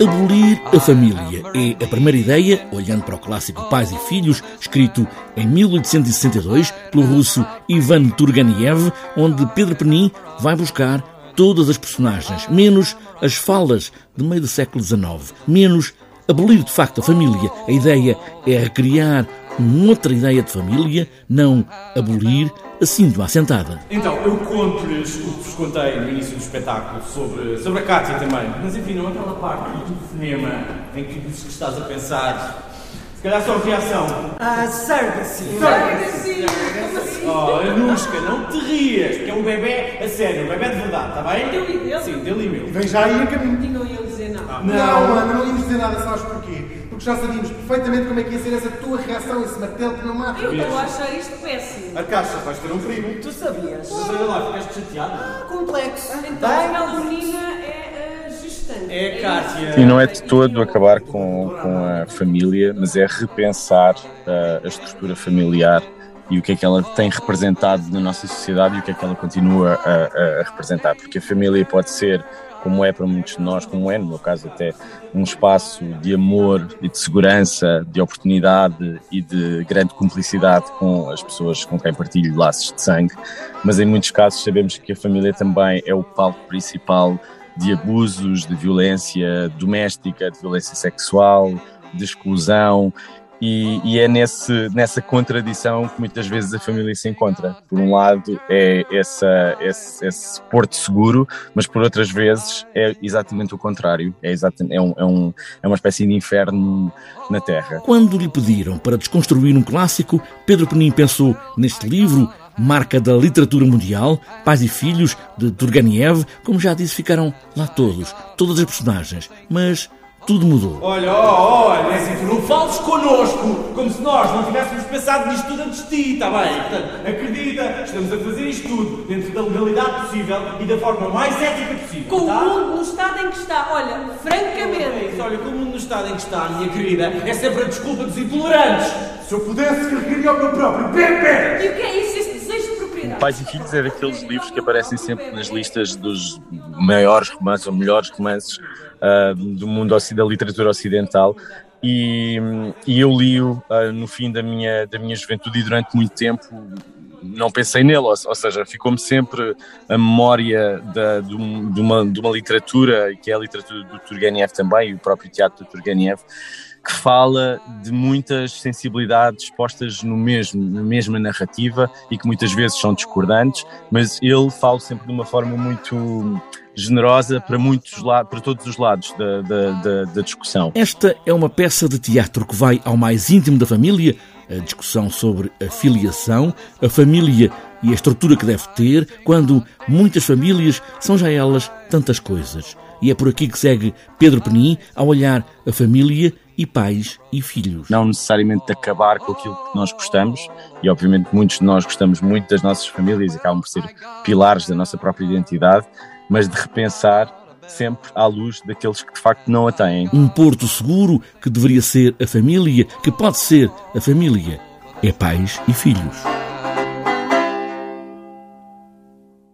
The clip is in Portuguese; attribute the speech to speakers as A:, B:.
A: Abolir a família é a primeira ideia, olhando para o clássico Pais e Filhos, escrito em 1862 pelo russo Ivan Turgenev, onde Pedro Penin vai buscar todas as personagens, menos as falas de meio do século XIX, menos abolir de facto a família. A ideia é recriar uma outra ideia de família, não abolir assim de uma assentada.
B: Então, eu conto-lhes o que vos contei no início do espetáculo sobre, sobre a Cátia também. Mas enfim, não aquela parte do cinema em que dizes que estás a pensar. Se calhar só reação.
C: Ah, surrogacy.
D: Surrogacy.
B: Oh, Anushka, não te rias, porque é um bebê a sério, um bebê de verdade, está bem?
D: Dele e dele?
B: Sim, dele e meu.
E: Vem já aí a caminho.
D: E não iam dizer nada.
E: Não, Ana, não íamos dizer nada, sabes porquê? Porque já sabíamos perfeitamente como é que ia ser essa tua reação, esse martelo que não mata.
D: Eu estou a achar isto péssimo.
B: A caixa, vais ter um primo.
C: Tu sabias?
B: Mas olha lá, ficaste chateado.
C: Complexo.
D: Então, a menina é a gestante.
B: É a Cátia.
F: E não é de todo acabar com, com a família, mas é repensar uh, a estrutura familiar e o que é que ela tem representado na nossa sociedade e o que é que ela continua a, a representar. Porque a família pode ser como é para muitos de nós, como é no meu caso até, um espaço de amor e de segurança, de oportunidade e de grande cumplicidade com as pessoas com quem partilho laços de sangue, mas em muitos casos sabemos que a família também é o palco principal de abusos, de violência doméstica, de violência sexual, de exclusão e, e, é nesse, nessa contradição que muitas vezes a família se encontra. Por um lado é essa, esse, esse porto seguro, mas por outras vezes é exatamente o contrário. É, exatamente, é, um, é, um, é uma espécie de inferno na Terra.
A: Quando lhe pediram para desconstruir um clássico, Pedro Penin pensou neste livro marca da literatura mundial, Pais e Filhos, de Turgenev, como já disse, ficaram lá todos, todas as personagens, mas tudo mudou.
B: Olha, olha, é assim, tu não fales connosco como se nós não tivéssemos pensado nisto tudo antes de ti, está bem? Portanto, acredita, estamos a fazer isto tudo dentro da legalidade possível e da forma mais ética possível.
D: Com
B: tá?
D: o mundo no estado em que está, olha,
B: É
D: francamente.
B: isso, olha, com o mundo no estado em que está, minha querida, é sempre a desculpa dos intolerantes.
E: Se eu pudesse, carregaria o meu próprio bebê!
D: E o que é isso, esse desejo de propriedade?
F: Pais e Filhos é daqueles livros que aparecem sempre nas listas dos maiores romances ou melhores romances uh, do mundo da literatura ocidental. E, e eu li-o uh, no fim da minha, da minha juventude e durante muito tempo não pensei nele, ou, ou seja, ficou-me sempre a memória da, de, um, de, uma, de uma literatura, que é a literatura do Turgenev também, e o próprio teatro do Turgenev, que fala de muitas sensibilidades postas no mesmo, na mesma narrativa e que muitas vezes são discordantes, mas ele fala sempre de uma forma muito generosa para, muitos para todos os lados da, da, da, da discussão.
A: Esta é uma peça de teatro que vai ao mais íntimo da família, a discussão sobre a filiação, a família e a estrutura que deve ter, quando muitas famílias são já elas tantas coisas. E é por aqui que segue Pedro Penin ao olhar a família e pais e filhos.
F: Não necessariamente de acabar com aquilo que nós gostamos, e obviamente muitos de nós gostamos muito das nossas famílias e acabam por ser pilares da nossa própria identidade, mas de repensar sempre à luz daqueles que de facto não a têm.
A: Um porto seguro que deveria ser a família, que pode ser a família, é pais e filhos.